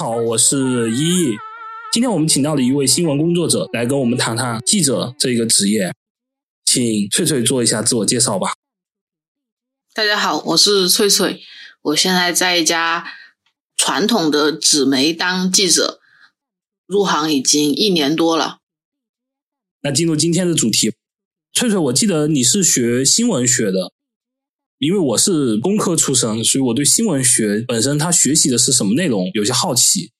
好，我是依依。今天我们请到了一位新闻工作者来跟我们谈谈记者这个职业，请翠翠做一下自我介绍吧。大家好，我是翠翠，我现在在一家传统的纸媒当记者，入行已经一年多了。那进入今天的主题，翠翠，我记得你是学新闻学的。因为我是工科出身，所以我对新闻学本身它学习的是什么内容有些好奇。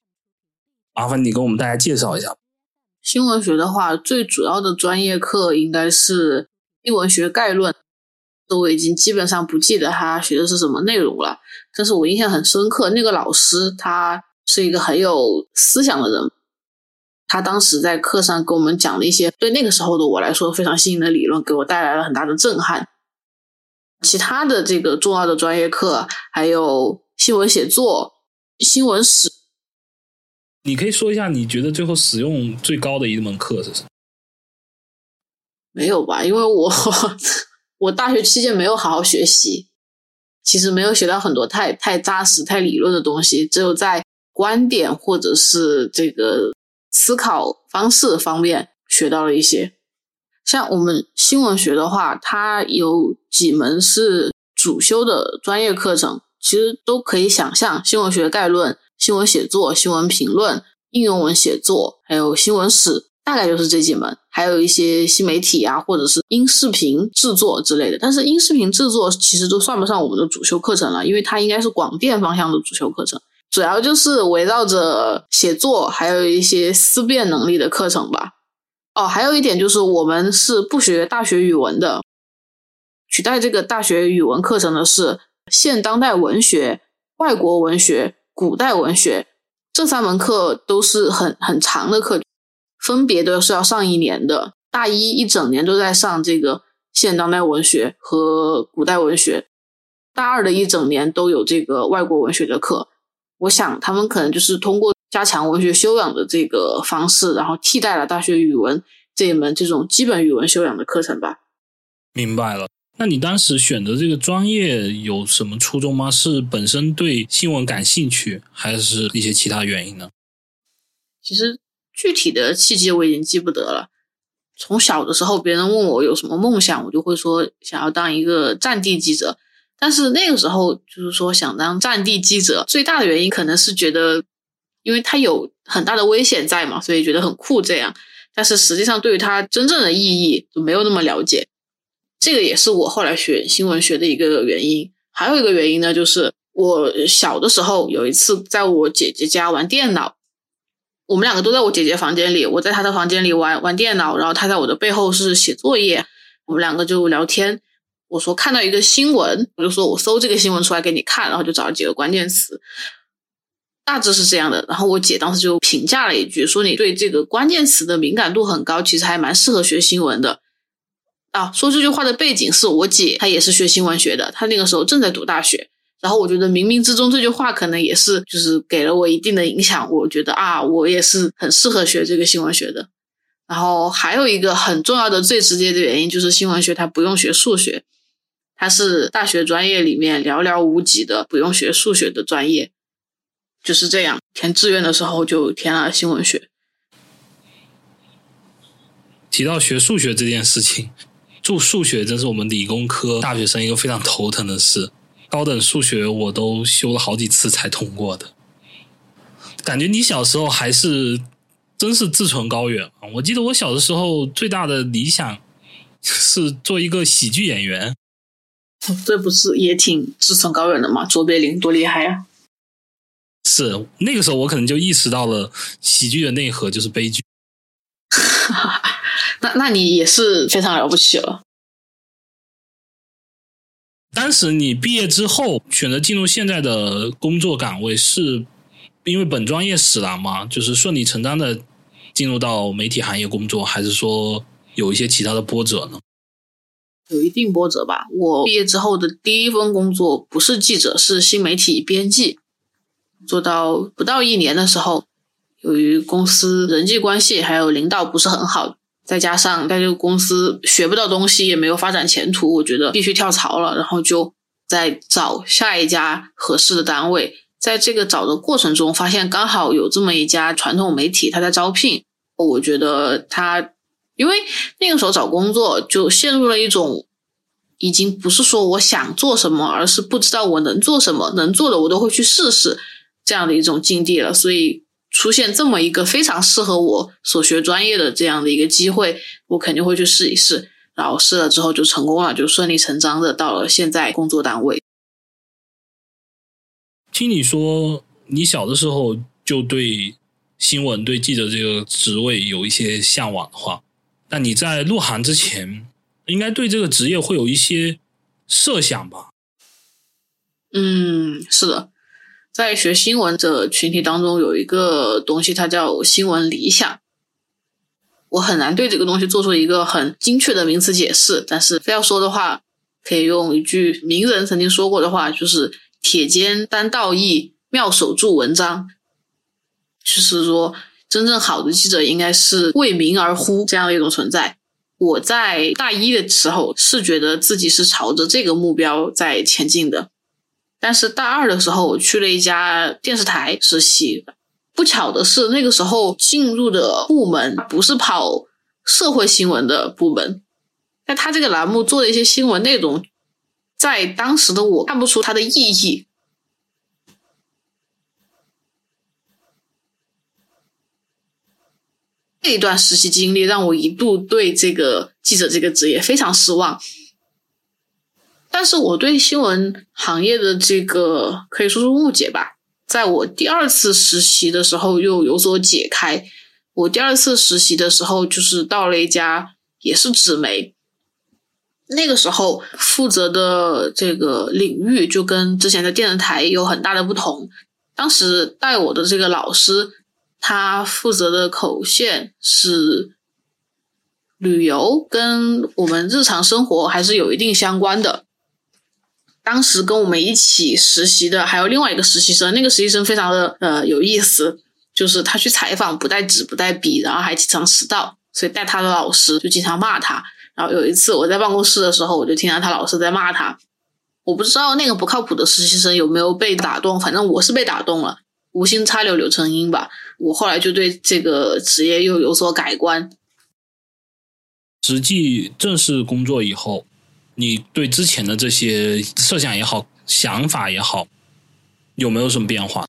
麻烦你跟我们大家介绍一下。新闻学的话，最主要的专业课应该是新闻学概论。我已经基本上不记得他学的是什么内容了，但是我印象很深刻，那个老师他是一个很有思想的人。他当时在课上给我们讲了一些对那个时候的我来说非常新颖的理论，给我带来了很大的震撼。其他的这个重要的专业课还有新闻写作、新闻史，你可以说一下你觉得最后使用最高的一门课是什么？没有吧？因为我 我大学期间没有好好学习，其实没有学到很多太太扎实、太理论的东西，只有在观点或者是这个思考方式方面学到了一些。像我们新闻学的话，它有几门是主修的专业课程，其实都可以想象：新闻学概论、新闻写作、新闻评论、应用文写作，还有新闻史，大概就是这几门。还有一些新媒体啊，或者是音视频制作之类的。但是音视频制作其实都算不上我们的主修课程了，因为它应该是广电方向的主修课程，主要就是围绕着写作，还有一些思辨能力的课程吧。哦，还有一点就是，我们是不学大学语文的，取代这个大学语文课程的是现当代文学、外国文学、古代文学这三门课，都是很很长的课，分别都是要上一年的。大一一整年都在上这个现当代文学和古代文学，大二的一整年都有这个外国文学的课。我想他们可能就是通过。加强文学修养的这个方式，然后替代了大学语文这一门这种基本语文修养的课程吧。明白了。那你当时选择这个专业有什么初衷吗？是本身对新闻感兴趣，还是一些其他原因呢？其实具体的契机我已经记不得了。从小的时候，别人问我有什么梦想，我就会说想要当一个战地记者。但是那个时候就是说想当战地记者，最大的原因可能是觉得。因为它有很大的危险在嘛，所以觉得很酷这样。但是实际上，对于它真正的意义就没有那么了解。这个也是我后来学新闻学的一个原因。还有一个原因呢，就是我小的时候有一次在我姐姐家玩电脑，我们两个都在我姐姐房间里，我在她的房间里玩玩电脑，然后她在我的背后是写作业，我们两个就聊天。我说看到一个新闻，我就说我搜这个新闻出来给你看，然后就找了几个关键词。大致是这样的，然后我姐当时就评价了一句，说你对这个关键词的敏感度很高，其实还蛮适合学新闻的。啊，说这句话的背景是我姐她也是学新闻学的，她那个时候正在读大学。然后我觉得冥冥之中这句话可能也是就是给了我一定的影响，我觉得啊，我也是很适合学这个新闻学的。然后还有一个很重要的、最直接的原因就是新闻学它不用学数学，它是大学专业里面寥寥无几的不用学数学的专业。就是这样，填志愿的时候就填了新闻学。提到学数学这件事情，做数学真是我们理工科大学生一个非常头疼的事。高等数学我都修了好几次才通过的。感觉你小时候还是真是志存高远啊！我记得我小的时候最大的理想是做一个喜剧演员。这不是也挺志存高远的吗？卓别林多厉害呀！是那个时候，我可能就意识到了喜剧的内核就是悲剧。那那你也是非常了不起了。当时你毕业之后选择进入现在的工作岗位，是因为本专业使然吗？就是顺理成章的进入到媒体行业工作，还是说有一些其他的波折呢？有一定波折吧。我毕业之后的第一份工作不是记者，是新媒体编辑。做到不到一年的时候，由于公司人际关系还有领导不是很好，再加上在这个公司学不到东西，也没有发展前途，我觉得必须跳槽了。然后就在找下一家合适的单位，在这个找的过程中，发现刚好有这么一家传统媒体，他在招聘。我觉得他，因为那个时候找工作就陷入了一种，已经不是说我想做什么，而是不知道我能做什么，能做的我都会去试试这样的一种境地了。所以出现这么一个非常适合我所学专业的这样的一个机会，我肯定会去试一试。然后试了之后就成功了，就顺理成章的到了现在工作单位。听你说，你小的时候就对新闻、对记者这个职位有一些向往的话，那你在入行之前，应该对这个职业会有一些设想吧？嗯，是的，在学新闻的群体当中，有一个东西，它叫新闻理想。我很难对这个东西做出一个很精确的名词解释，但是非要说的话，可以用一句名人曾经说过的话，就是“铁肩担道义，妙手著文章”。就是说，真正好的记者应该是为民而呼这样的一种存在。我在大一的时候是觉得自己是朝着这个目标在前进的，但是大二的时候我去了一家电视台实习。不巧的是，那个时候进入的部门不是跑社会新闻的部门，但他这个栏目做的一些新闻内容，在当时的我看不出它的意义。这一段实习经历让我一度对这个记者这个职业非常失望，但是我对新闻行业的这个可以说是误解吧。在我第二次实习的时候，又有所解开。我第二次实习的时候，就是到了一家也是纸媒，那个时候负责的这个领域就跟之前的电视台有很大的不同。当时带我的这个老师，他负责的口线是旅游，跟我们日常生活还是有一定相关的。当时跟我们一起实习的还有另外一个实习生，那个实习生非常的呃有意思，就是他去采访不带纸不带笔，然后还经常迟到，所以带他的老师就经常骂他。然后有一次我在办公室的时候，我就听到他老师在骂他。我不知道那个不靠谱的实习生有没有被打动，反正我是被打动了，无心插柳柳成荫吧。我后来就对这个职业又有所改观。实际正式工作以后。你对之前的这些设想也好，想法也好，有没有什么变化？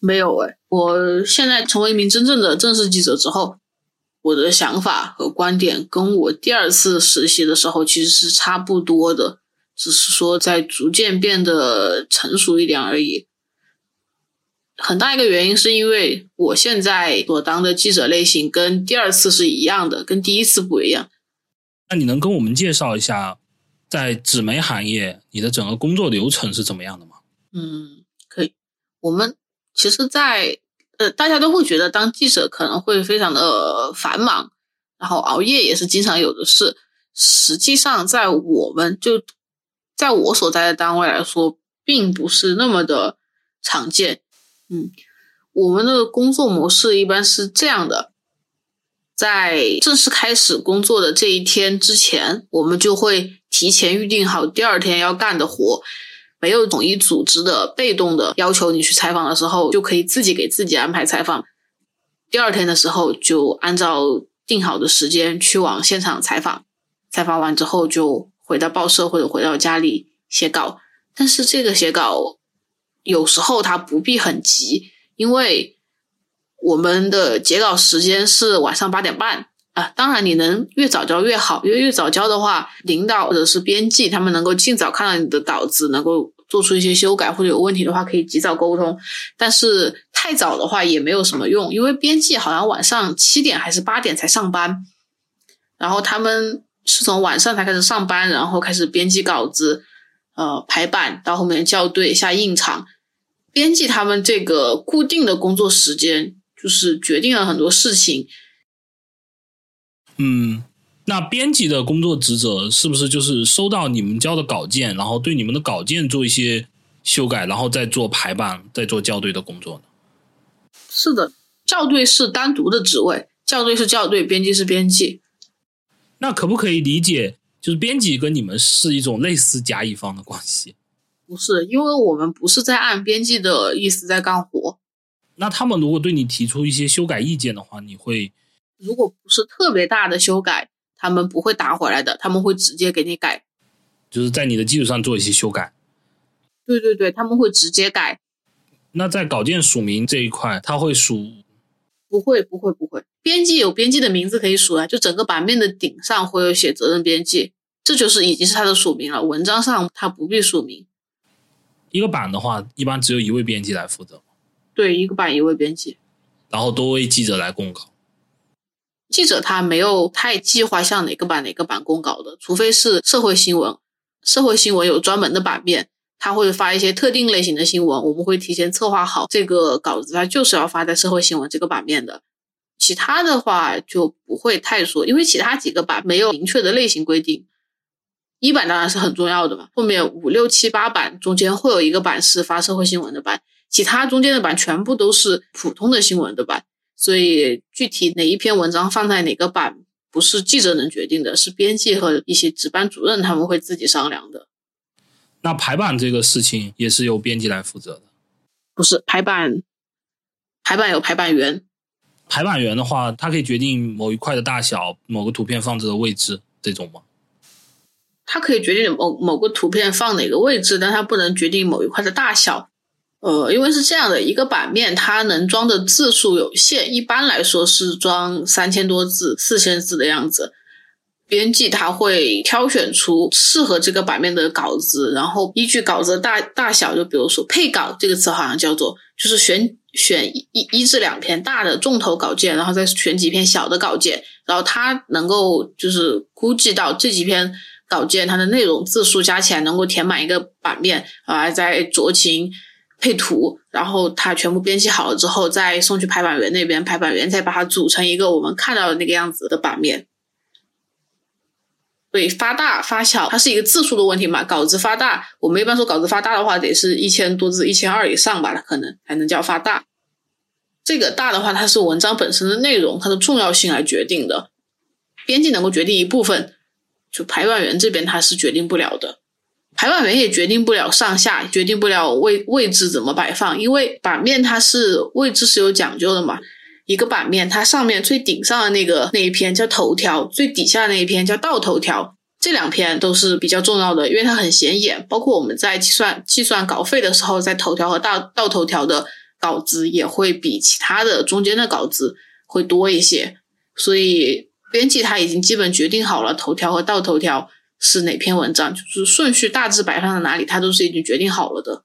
没有哎，我现在成为一名真正的正式记者之后，我的想法和观点跟我第二次实习的时候其实是差不多的，只是说在逐渐变得成熟一点而已。很大一个原因是因为我现在所当的记者类型跟第二次是一样的，跟第一次不一样。那你能跟我们介绍一下？在纸媒行业，你的整个工作流程是怎么样的吗？嗯，可以。我们其实，在呃，大家都会觉得当记者可能会非常的繁忙，然后熬夜也是经常有的事。实际上，在我们就在我所在的单位来说，并不是那么的常见。嗯，我们的工作模式一般是这样的。在正式开始工作的这一天之前，我们就会提前预定好第二天要干的活，没有统一组织的被动的要求你去采访的时候，就可以自己给自己安排采访。第二天的时候，就按照定好的时间去往现场采访，采访完之后就回到报社或者回到家里写稿。但是这个写稿有时候它不必很急，因为。我们的截稿时间是晚上八点半啊，当然你能越早交越好，因为越早交的话，领导或者是编辑他们能够尽早看到你的稿子，能够做出一些修改或者有问题的话可以及早沟通。但是太早的话也没有什么用，因为编辑好像晚上七点还是八点才上班，然后他们是从晚上才开始上班，然后开始编辑稿子，呃排版，到后面校对下印厂，编辑他们这个固定的工作时间。就是决定了很多事情。嗯，那编辑的工作职责是不是就是收到你们交的稿件，然后对你们的稿件做一些修改，然后再做排版、再做校对的工作呢？是的，校对是单独的职位，校对是校对，编辑是编辑。那可不可以理解，就是编辑跟你们是一种类似甲乙方的关系？不是，因为我们不是在按编辑的意思在干活。那他们如果对你提出一些修改意见的话，你会？如果不是特别大的修改，他们不会打回来的，他们会直接给你改。就是在你的基础上做一些修改。对对对，他们会直接改。那在稿件署名这一块，他会署？不会，不会，不会。编辑有编辑的名字可以署啊，就整个版面的顶上会有写责任编辑，这就是已经是他的署名了。文章上他不必署名。一个版的话，一般只有一位编辑来负责。对，一个版一位编辑，然后多位记者来供稿。记者他没有太计划向哪个版哪个版供稿的，除非是社会新闻。社会新闻有专门的版面，他会发一些特定类型的新闻，我们会提前策划好这个稿子，它就是要发在社会新闻这个版面的。其他的话就不会太说，因为其他几个版没有明确的类型规定。一版当然是很重要的嘛，后面五六七八版中间会有一个版是发社会新闻的版，其他中间的版全部都是普通的新闻的版。所以具体哪一篇文章放在哪个版？不是记者能决定的，是编辑和一些值班主任他们会自己商量的。那排版这个事情也是由编辑来负责的？不是排版，排版有排版员。排版员的话，他可以决定某一块的大小、某个图片放置的位置，这种吗？他可以决定某某个图片放哪个位置，但他不能决定某一块的大小。呃，因为是这样的一个版面，它能装的字数有限，一般来说是装三千多字、四千字的样子。编辑他会挑选出适合这个版面的稿子，然后依据稿子的大大小，就比如说配稿这个词好像叫做，就是选选一一至两篇大的重头稿件，然后再选几篇小的稿件，然后他能够就是估计到这几篇稿件它的内容字数加起来能够填满一个版面啊，再酌情。配图，然后他全部编辑好了之后，再送去排版员那边，排版员再把它组成一个我们看到的那个样子的版面。对，发大发小，它是一个字数的问题嘛？稿子发大，我们一般说稿子发大的话，得是一千多字，一千二以上吧，它可能才能叫发大。这个大的话，它是文章本身的内容，它的重要性来决定的。编辑能够决定一部分，就排版员这边他是决定不了的。排版员也决定不了上下，决定不了位位置怎么摆放，因为版面它是位置是有讲究的嘛。一个版面，它上面最顶上的那个那一篇叫头条，最底下那一篇叫倒头条，这两篇都是比较重要的，因为它很显眼。包括我们在计算计算稿费的时候，在头条和倒倒头条的稿子也会比其他的中间的稿子会多一些。所以编辑他已经基本决定好了头条和倒头条。是哪篇文章，就是顺序大致摆放在哪里，它都是已经决定好了的。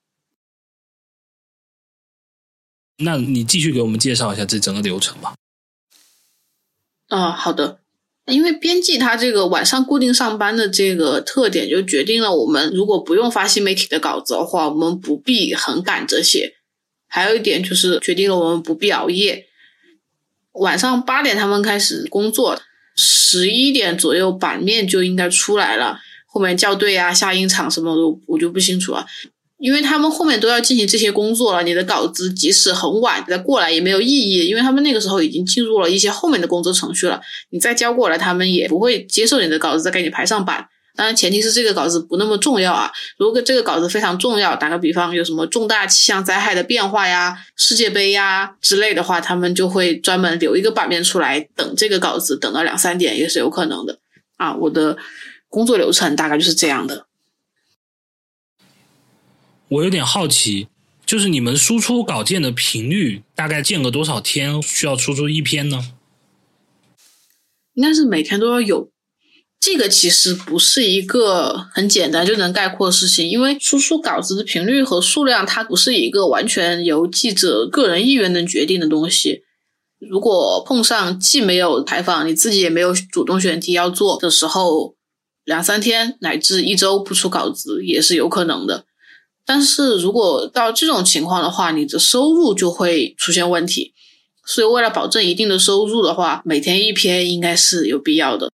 那你继续给我们介绍一下这整个流程吧。啊，好的。因为编辑他这个晚上固定上班的这个特点，就决定了我们如果不用发新媒体的稿子的话，我们不必很赶着写。还有一点就是决定了我们不必熬夜。晚上八点他们开始工作。十一点左右版面就应该出来了，后面校对啊、下音场什么的我就不清楚了，因为他们后面都要进行这些工作了。你的稿子即使很晚再过来也没有意义，因为他们那个时候已经进入了一些后面的工作程序了。你再交过来，他们也不会接受你的稿子再给你排上版。当然，前提是这个稿子不那么重要啊。如果这个稿子非常重要，打个比方，有什么重大气象灾害的变化呀、世界杯呀之类的话，他们就会专门留一个版面出来等这个稿子，等到两三点也是有可能的啊。我的工作流程大概就是这样的。我有点好奇，就是你们输出稿件的频率大概间隔多少天需要输出一篇呢？应该是每天都要有。这个其实不是一个很简单就能概括的事情，因为输出稿子的频率和数量，它不是一个完全由记者个人意愿能决定的东西。如果碰上既没有采访，你自己也没有主动选题要做的时候，两三天乃至一周不出稿子也是有可能的。但是如果到这种情况的话，你的收入就会出现问题。所以为了保证一定的收入的话，每天一篇应该是有必要的。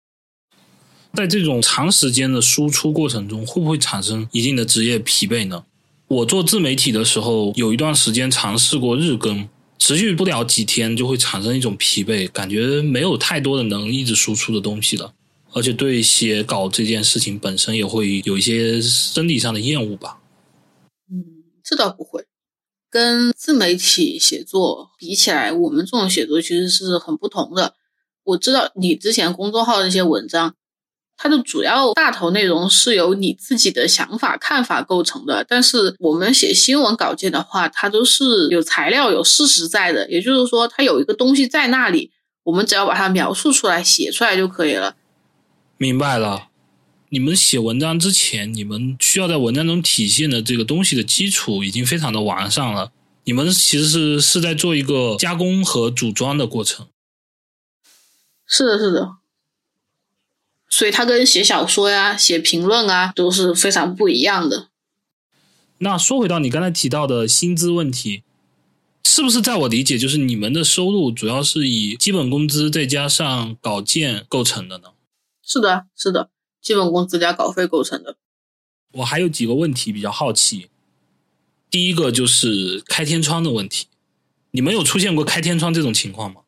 在这种长时间的输出过程中，会不会产生一定的职业疲惫呢？我做自媒体的时候，有一段时间尝试过日更，持续不了几天就会产生一种疲惫，感觉没有太多的能一直输出的东西了，而且对写稿这件事情本身也会有一些生理上的厌恶吧。嗯这倒不会。跟自媒体写作比起来，我们这种写作其实是很不同的。我知道你之前公众号那些文章，它的主要大头内容是由你自己的想法、看法构成的。但是我们写新闻稿件的话，它都是有材料、有事实在的。也就是说，它有一个东西在那里，我们只要把它描述出来、写出来就可以了。明白了。你们写文章之前，你们需要在文章中体现的这个东西的基础已经非常的完善了。你们其实是是在做一个加工和组装的过程。是的，是的。所以它跟写小说呀、写评论啊都是非常不一样的。那说回到你刚才提到的薪资问题，是不是在我理解，就是你们的收入主要是以基本工资再加上稿件构成的呢？是的，是的。基本工资加稿费构成的。我还有几个问题比较好奇。第一个就是开天窗的问题，你们有出现过开天窗这种情况吗？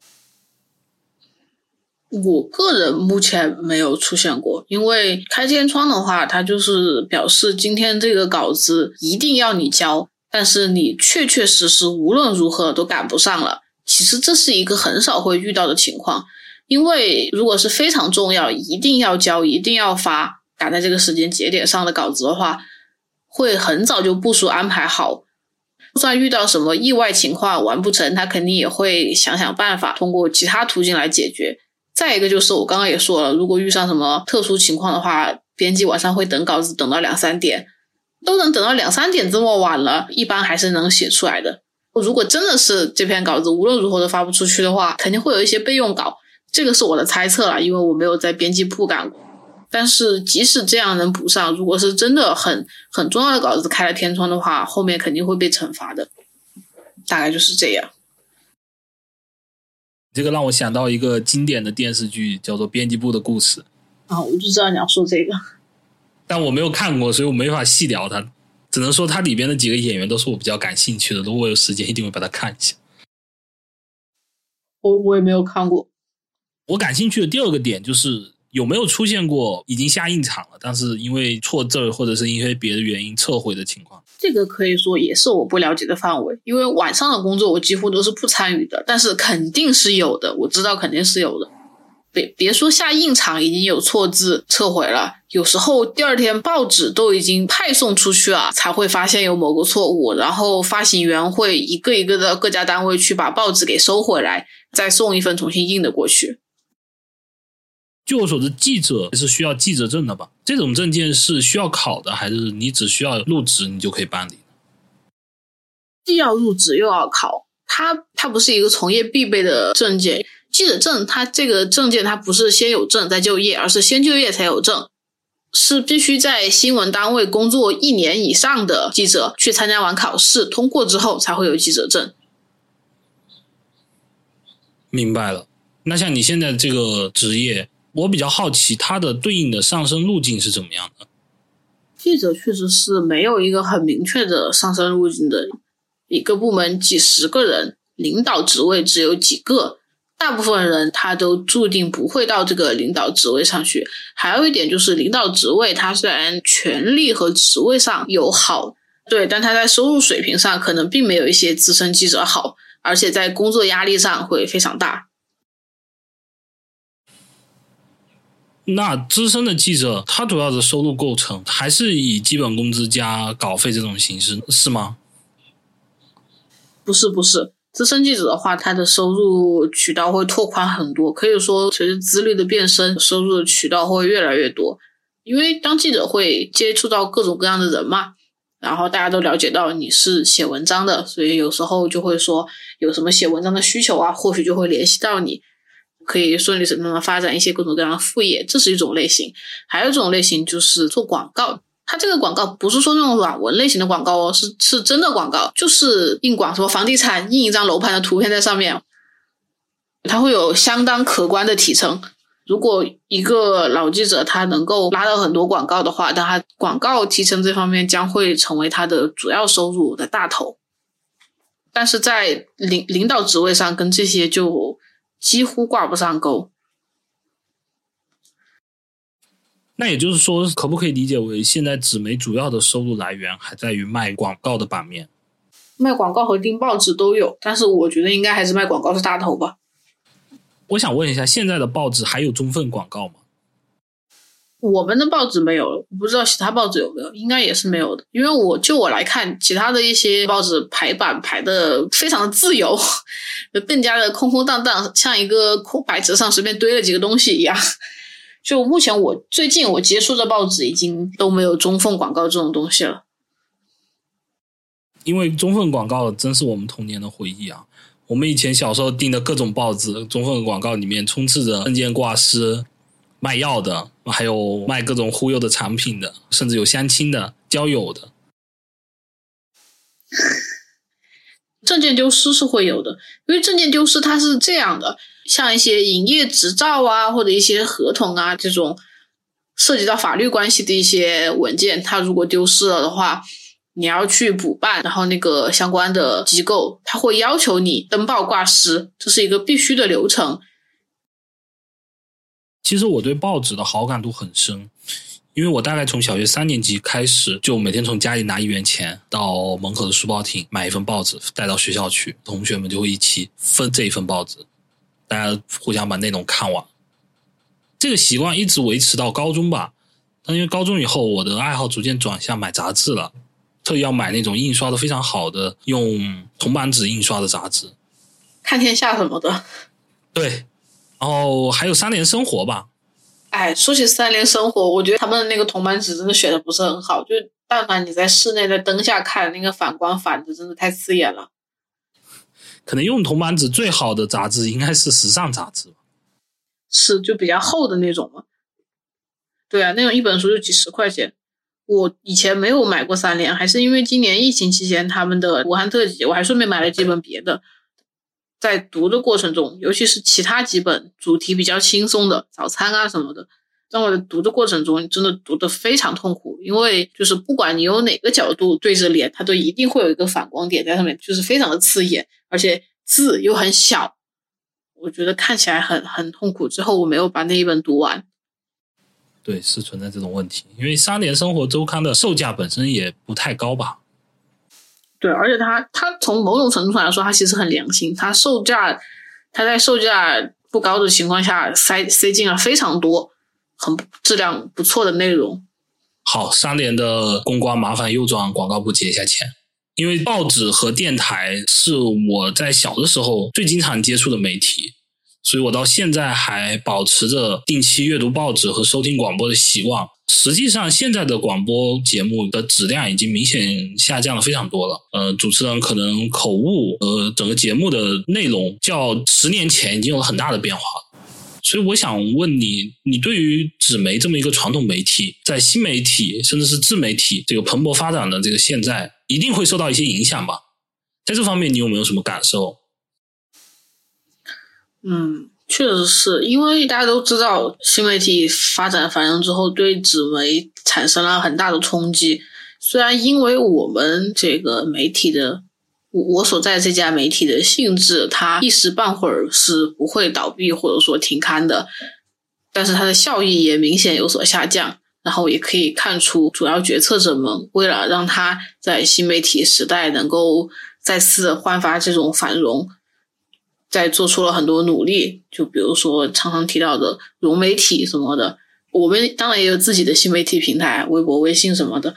我个人目前没有出现过，因为开天窗的话，它就是表示今天这个稿子一定要你交，但是你确确实实无论如何都赶不上了。其实这是一个很少会遇到的情况。因为如果是非常重要，一定要交、一定要发、赶在这个时间节点上的稿子的话，会很早就部署安排好。就算遇到什么意外情况完不成，他肯定也会想想办法，通过其他途径来解决。再一个就是我刚刚也说了，如果遇上什么特殊情况的话，编辑晚上会等稿子等到两三点，都能等到两三点这么晚了，一般还是能写出来的。如果真的是这篇稿子无论如何都发不出去的话，肯定会有一些备用稿。这个是我的猜测了，因为我没有在编辑部干过。但是即使这样能补上，如果是真的很很重要的稿子开了天窗的话，后面肯定会被惩罚的。大概就是这样。这个让我想到一个经典的电视剧，叫做《编辑部的故事》。啊，我就知道你要说这个，但我没有看过，所以我没法细聊它。只能说它里边的几个演员都是我比较感兴趣的。如果有时间，一定会把它看一下。我我也没有看过。我感兴趣的第二个点就是有没有出现过已经下印厂了，但是因为错字或者是因为别的原因撤回的情况。这个可以说也是我不了解的范围，因为晚上的工作我几乎都是不参与的。但是肯定是有的，我知道肯定是有的。别别说下印厂已经有错字撤回了，有时候第二天报纸都已经派送出去了，才会发现有某个错误，然后发行员会一个一个的各家单位去把报纸给收回来，再送一份重新印的过去。据我所知，记者是需要记者证的吧？这种证件是需要考的，还是你只需要入职你就可以办理？既要入职又要考，它它不是一个从业必备的证件。记者证它这个证件它不是先有证再就业，而是先就业才有证，是必须在新闻单位工作一年以上的记者去参加完考试通过之后才会有记者证。明白了。那像你现在这个职业。我比较好奇，它的对应的上升路径是怎么样的？记者确实是没有一个很明确的上升路径的，一个部门几十个人，领导职位只有几个，大部分人他都注定不会到这个领导职位上去。还有一点就是，领导职位它虽然权力和职位上有好，对，但他在收入水平上可能并没有一些资深记者好，而且在工作压力上会非常大。那资深的记者，他主要的收入构成还是以基本工资加稿费这种形式，是吗？不是，不是，资深记者的话，他的收入渠道会拓宽很多。可以说，随着资历的变深，收入的渠道会越来越多。因为当记者会接触到各种各样的人嘛，然后大家都了解到你是写文章的，所以有时候就会说有什么写文章的需求啊，或许就会联系到你。可以顺理成章的发展一些各种各样的副业，这是一种类型。还有一种类型就是做广告，它这个广告不是说那种软文类型的广告哦，是是真的广告，就是印广什么房地产，印一张楼盘的图片在上面，它会有相当可观的提成。如果一个老记者他能够拉到很多广告的话，那他广告提成这方面将会成为他的主要收入的大头。但是在领领导职位上，跟这些就。几乎挂不上钩。那也就是说，可不可以理解为现在纸媒主要的收入来源还在于卖广告的版面？卖广告和订报纸都有，但是我觉得应该还是卖广告是大头吧。我想问一下，现在的报纸还有中份广告吗？我们的报纸没有了，我不知道其他报纸有没有，应该也是没有的。因为我就我来看，其他的一些报纸排版排的非常的自由，就更加的空空荡荡，像一个空白纸上随便堆了几个东西一样。就目前我最近我接触的报纸已经都没有中缝广告这种东西了。因为中缝广告真是我们童年的回忆啊！我们以前小时候订的各种报纸，中缝广告里面充斥着证件挂失。卖药的，还有卖各种忽悠的产品的，甚至有相亲的、交友的。证件丢失是会有的，因为证件丢失它是这样的，像一些营业执照啊，或者一些合同啊这种涉及到法律关系的一些文件，它如果丢失了的话，你要去补办，然后那个相关的机构他会要求你登报挂失，这是一个必须的流程。其实我对报纸的好感度很深，因为我大概从小学三年级开始，就每天从家里拿一元钱到门口的书报亭买一份报纸带到学校去，同学们就会一起分这一份报纸，大家互相把内容看完。这个习惯一直维持到高中吧，但因为高中以后我的爱好逐渐转向买杂志了，特意要买那种印刷的非常好的用铜版纸印刷的杂志，看天下什么的。对。然后还有三联生活吧，哎，说起三联生活，我觉得他们的那个铜版纸真的选的不是很好，就但凡你在室内在灯下看，那个反光反的真的太刺眼了。可能用铜版纸最好的杂志应该是时尚杂志吧，是就比较厚的那种嘛。对啊，那种一本书就几十块钱。我以前没有买过三联，还是因为今年疫情期间他们的武汉特辑，我还顺便买了几本别的。在读的过程中，尤其是其他几本主题比较轻松的早餐啊什么的，在我在读的过程中，真的读得非常痛苦，因为就是不管你用哪个角度对着脸，它都一定会有一个反光点在上面，就是非常的刺眼，而且字又很小，我觉得看起来很很痛苦。之后我没有把那一本读完。对，是存在这种问题，因为《三联生活周刊》的售价本身也不太高吧。对，而且它它从某种程度上来说，它其实很良心。它售价，它在售价不高的情况下，塞塞进了非常多很质量不错的内容。好，三联的公关麻烦又转广告部结一下钱，因为报纸和电台是我在小的时候最经常接触的媒体，所以我到现在还保持着定期阅读报纸和收听广播的习惯。实际上，现在的广播节目的质量已经明显下降了非常多了。呃，主持人可能口误，呃，整个节目的内容较十年前已经有了很大的变化。所以，我想问你，你对于纸媒这么一个传统媒体，在新媒体甚至是自媒体这个蓬勃发展的这个现在，一定会受到一些影响吧？在这方面，你有没有什么感受？嗯。确实是因为大家都知道，新媒体发展繁荣之后，对纸媒产生了很大的冲击。虽然因为我们这个媒体的，我我所在这家媒体的性质，它一时半会儿是不会倒闭或者说停刊的，但是它的效益也明显有所下降。然后也可以看出，主要决策者们为了让它在新媒体时代能够再次焕发这种繁荣。在做出了很多努力，就比如说常常提到的融媒体什么的，我们当然也有自己的新媒体平台，微博、微信什么的，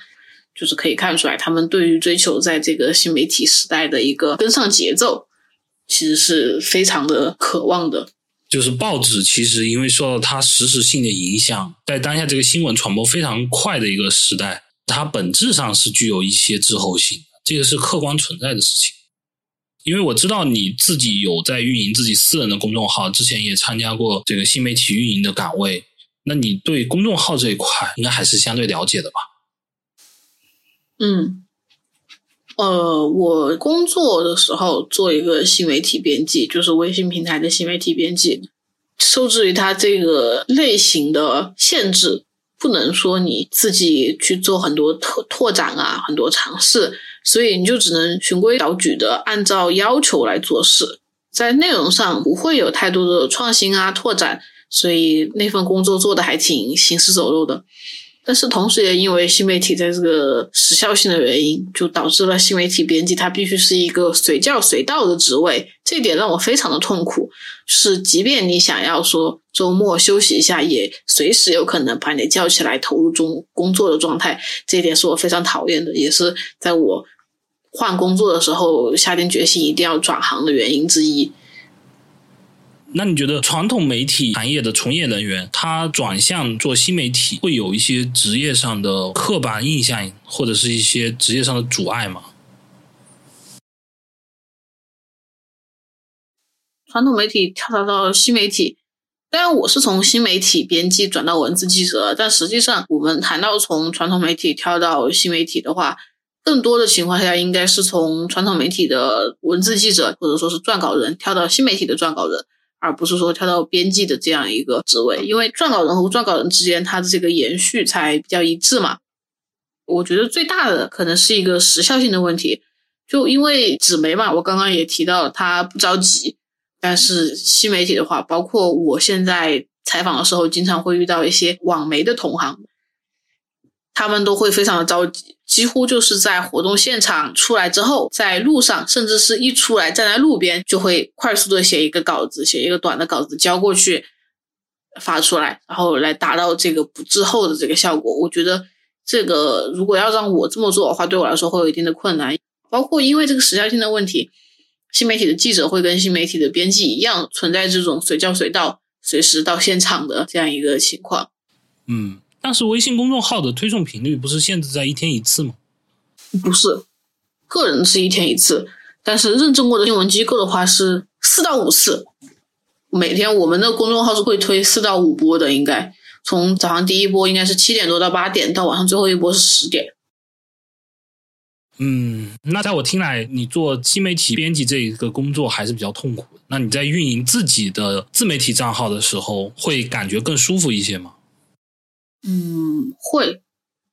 就是可以看出来，他们对于追求在这个新媒体时代的一个跟上节奏，其实是非常的渴望的。就是报纸其实因为受到它实时性的影响，在当下这个新闻传播非常快的一个时代，它本质上是具有一些滞后性，这个是客观存在的事情。因为我知道你自己有在运营自己私人的公众号，之前也参加过这个新媒体运营的岗位，那你对公众号这一块应该还是相对了解的吧？嗯，呃，我工作的时候做一个新媒体编辑，就是微信平台的新媒体编辑，受制于它这个类型的限制，不能说你自己去做很多拓拓展啊，很多尝试。所以你就只能循规蹈矩的按照要求来做事，在内容上不会有太多的创新啊、拓展，所以那份工作做的还挺行尸走肉的。但是同时也因为新媒体在这个时效性的原因，就导致了新媒体编辑它必须是一个随叫随到的职位，这点让我非常的痛苦。是即便你想要说周末休息一下，也随时有可能把你叫起来投入中工作的状态，这一点是我非常讨厌的，也是在我换工作的时候下定决心一定要转行的原因之一。那你觉得传统媒体行业的从业人员，他转向做新媒体，会有一些职业上的刻板印象，或者是一些职业上的阻碍吗？传统媒体跳槽到新媒体，当然我是从新媒体编辑转到文字记者，但实际上我们谈到从传统媒体跳到新媒体的话，更多的情况下应该是从传统媒体的文字记者或者说是撰稿人跳到新媒体的撰稿人。而不是说跳到编辑的这样一个职位，因为撰稿人和撰稿人之间，它的这个延续才比较一致嘛。我觉得最大的可能是一个时效性的问题，就因为纸媒嘛，我刚刚也提到他不着急，但是新媒体的话，包括我现在采访的时候，经常会遇到一些网媒的同行。他们都会非常的着急，几乎就是在活动现场出来之后，在路上，甚至是一出来站在路边，就会快速的写一个稿子，写一个短的稿子交过去，发出来，然后来达到这个不滞后的这个效果。我觉得这个如果要让我这么做的话，对我来说会有一定的困难。包括因为这个时效性的问题，新媒体的记者会跟新媒体的编辑一样，存在这种随叫随到、随时到现场的这样一个情况。嗯。但是微信公众号的推送频率不是限制在一天一次吗？不是，个人是一天一次，但是认证过的新闻机构的话是四到五次。每天我们的公众号是会推四到五波的，应该从早上第一波应该是七点多到八点，到晚上最后一波是十点。嗯，那在我听来，你做新媒体编辑这一个工作还是比较痛苦。那你在运营自己的自媒体账号的时候，会感觉更舒服一些吗？嗯，会，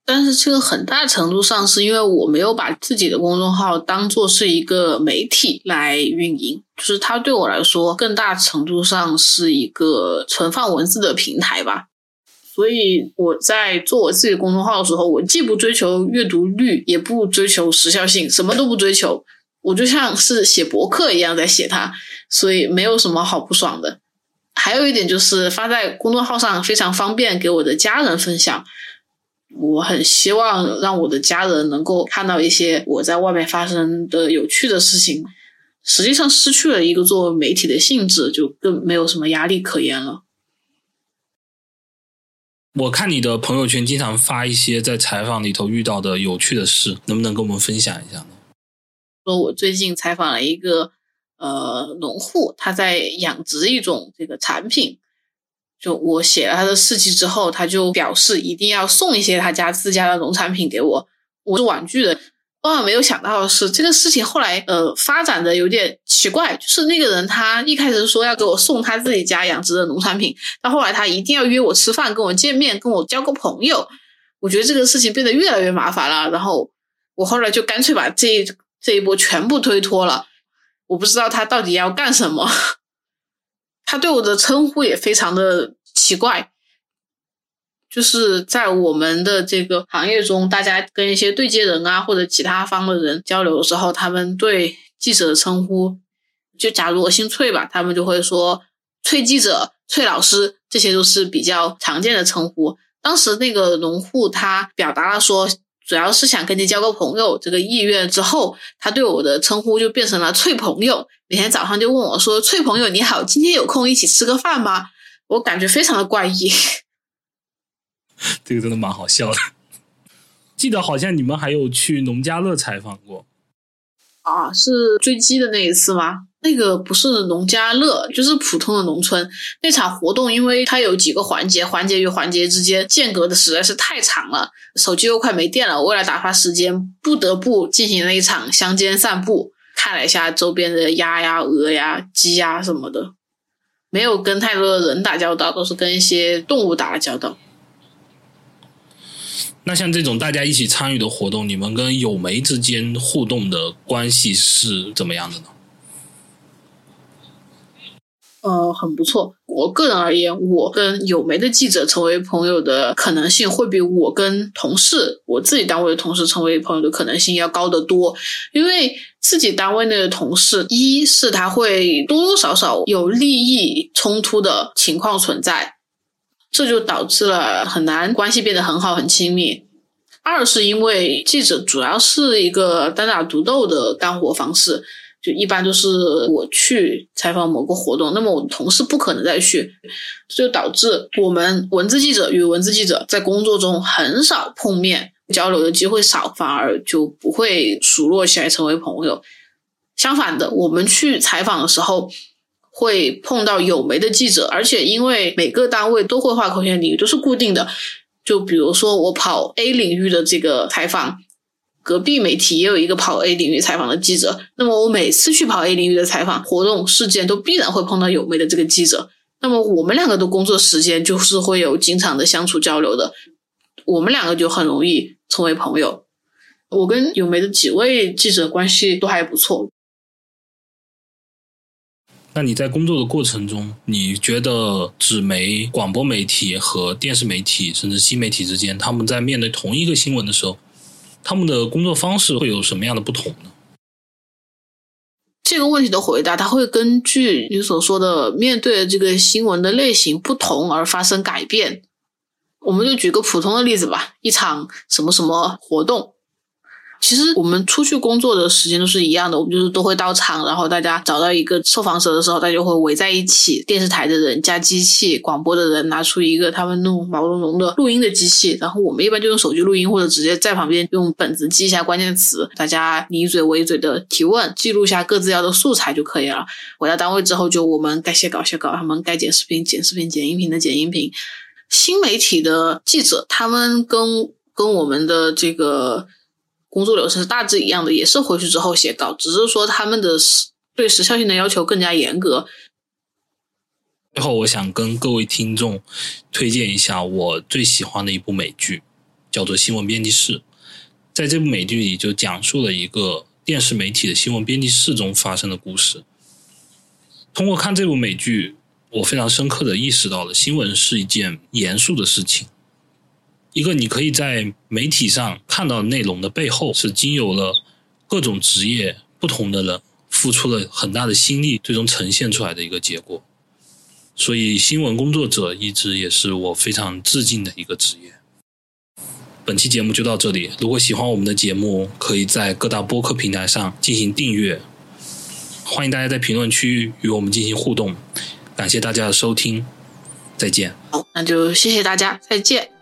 但是这个很大程度上是因为我没有把自己的公众号当做是一个媒体来运营，就是它对我来说更大程度上是一个存放文字的平台吧。所以我在做我自己公众号的时候，我既不追求阅读率，也不追求时效性，什么都不追求，我就像是写博客一样在写它，所以没有什么好不爽的。还有一点就是发在公众号上非常方便，给我的家人分享。我很希望让我的家人能够看到一些我在外面发生的有趣的事情。实际上失去了一个做媒体的性质，就更没有什么压力可言了。我看你的朋友圈经常发一些在采访里头遇到的有趣的事，能不能跟我们分享一下呢？说我最近采访了一个。呃，农户他在养殖一种这个产品，就我写了他的事迹之后，他就表示一定要送一些他家自家的农产品给我。我是婉拒的。万万没有想到的是，这个事情后来呃发展的有点奇怪，就是那个人他一开始说要给我送他自己家养殖的农产品，到后来他一定要约我吃饭，跟我见面，跟我交个朋友。我觉得这个事情变得越来越麻烦了。然后我后来就干脆把这这一波全部推脱了。我不知道他到底要干什么，他对我的称呼也非常的奇怪。就是在我们的这个行业中，大家跟一些对接人啊或者其他方的人交流的时候，他们对记者的称呼，就假如我姓崔吧，他们就会说崔记者、崔老师，这些都是比较常见的称呼。当时那个农户他表达了说。主要是想跟你交个朋友这个意愿之后，他对我的称呼就变成了“翠朋友”。每天早上就问我说：“翠朋友你好，今天有空一起吃个饭吗？”我感觉非常的怪异。这个真的蛮好笑的。记得好像你们还有去农家乐采访过。啊，是追鸡的那一次吗？那个不是农家乐，就是普通的农村。那场活动，因为它有几个环节，环节与环节之间间隔的实在是太长了，手机又快没电了。为了打发时间，不得不进行了一场乡间散步，看了一下周边的鸭呀、鹅呀、鸡呀什么的，没有跟太多的人打交道，都是跟一些动物打了交道。那像这种大家一起参与的活动，你们跟友媒之间互动的关系是怎么样的呢？呃，很不错。我个人而言，我跟有媒的记者成为朋友的可能性，会比我跟同事，我自己单位的同事成为朋友的可能性要高得多。因为自己单位内的同事，一是他会多多少少有利益冲突的情况存在，这就导致了很难关系变得很好、很亲密。二是因为记者主要是一个单打独斗的干活方式。就一般都是我去采访某个活动，那么我的同事不可能再去，这就导致我们文字记者与文字记者在工作中很少碰面，交流的机会少，反而就不会熟络起来成为朋友。相反的，我们去采访的时候会碰到有媒的记者，而且因为每个单位都会划口线领域都是固定的，就比如说我跑 A 领域的这个采访。隔壁媒体也有一个跑 A 领域采访的记者，那么我每次去跑 A 领域的采访活动事件，都必然会碰到有媒的这个记者。那么我们两个的工作时间就是会有经常的相处交流的，我们两个就很容易成为朋友。我跟有媒的几位记者关系都还不错。那你在工作的过程中，你觉得纸媒、广播媒体和电视媒体，甚至新媒体之间，他们在面对同一个新闻的时候？他们的工作方式会有什么样的不同呢？这个问题的回答，它会根据你所说的面对这个新闻的类型不同而发生改变。我们就举个普通的例子吧，一场什么什么活动。其实我们出去工作的时间都是一样的，我们就是都会到场，然后大家找到一个受访者的时候，大家就会围在一起。电视台的人加机器，广播的人拿出一个他们那种毛茸茸的录音的机器，然后我们一般就用手机录音，或者直接在旁边用本子记一下关键词，大家你一嘴我一嘴的提问，记录下各自要的素材就可以了。回到单位之后，就我们该写稿写稿，他们该剪视频剪视频，剪音频的剪音频。新媒体的记者，他们跟跟我们的这个。工作流程是大致一样的，也是回去之后写稿，只是说他们的时对时效性的要求更加严格。最后，我想跟各位听众推荐一下我最喜欢的一部美剧，叫做《新闻编辑室》。在这部美剧里，就讲述了一个电视媒体的新闻编辑室中发生的故事。通过看这部美剧，我非常深刻的意识到了新闻是一件严肃的事情。一个你可以在媒体上看到内容的背后，是经由了各种职业不同的人付出了很大的心力，最终呈现出来的一个结果。所以，新闻工作者一直也是我非常致敬的一个职业。本期节目就到这里，如果喜欢我们的节目，可以在各大播客平台上进行订阅。欢迎大家在评论区与我们进行互动，感谢大家的收听，再见。好，那就谢谢大家，再见。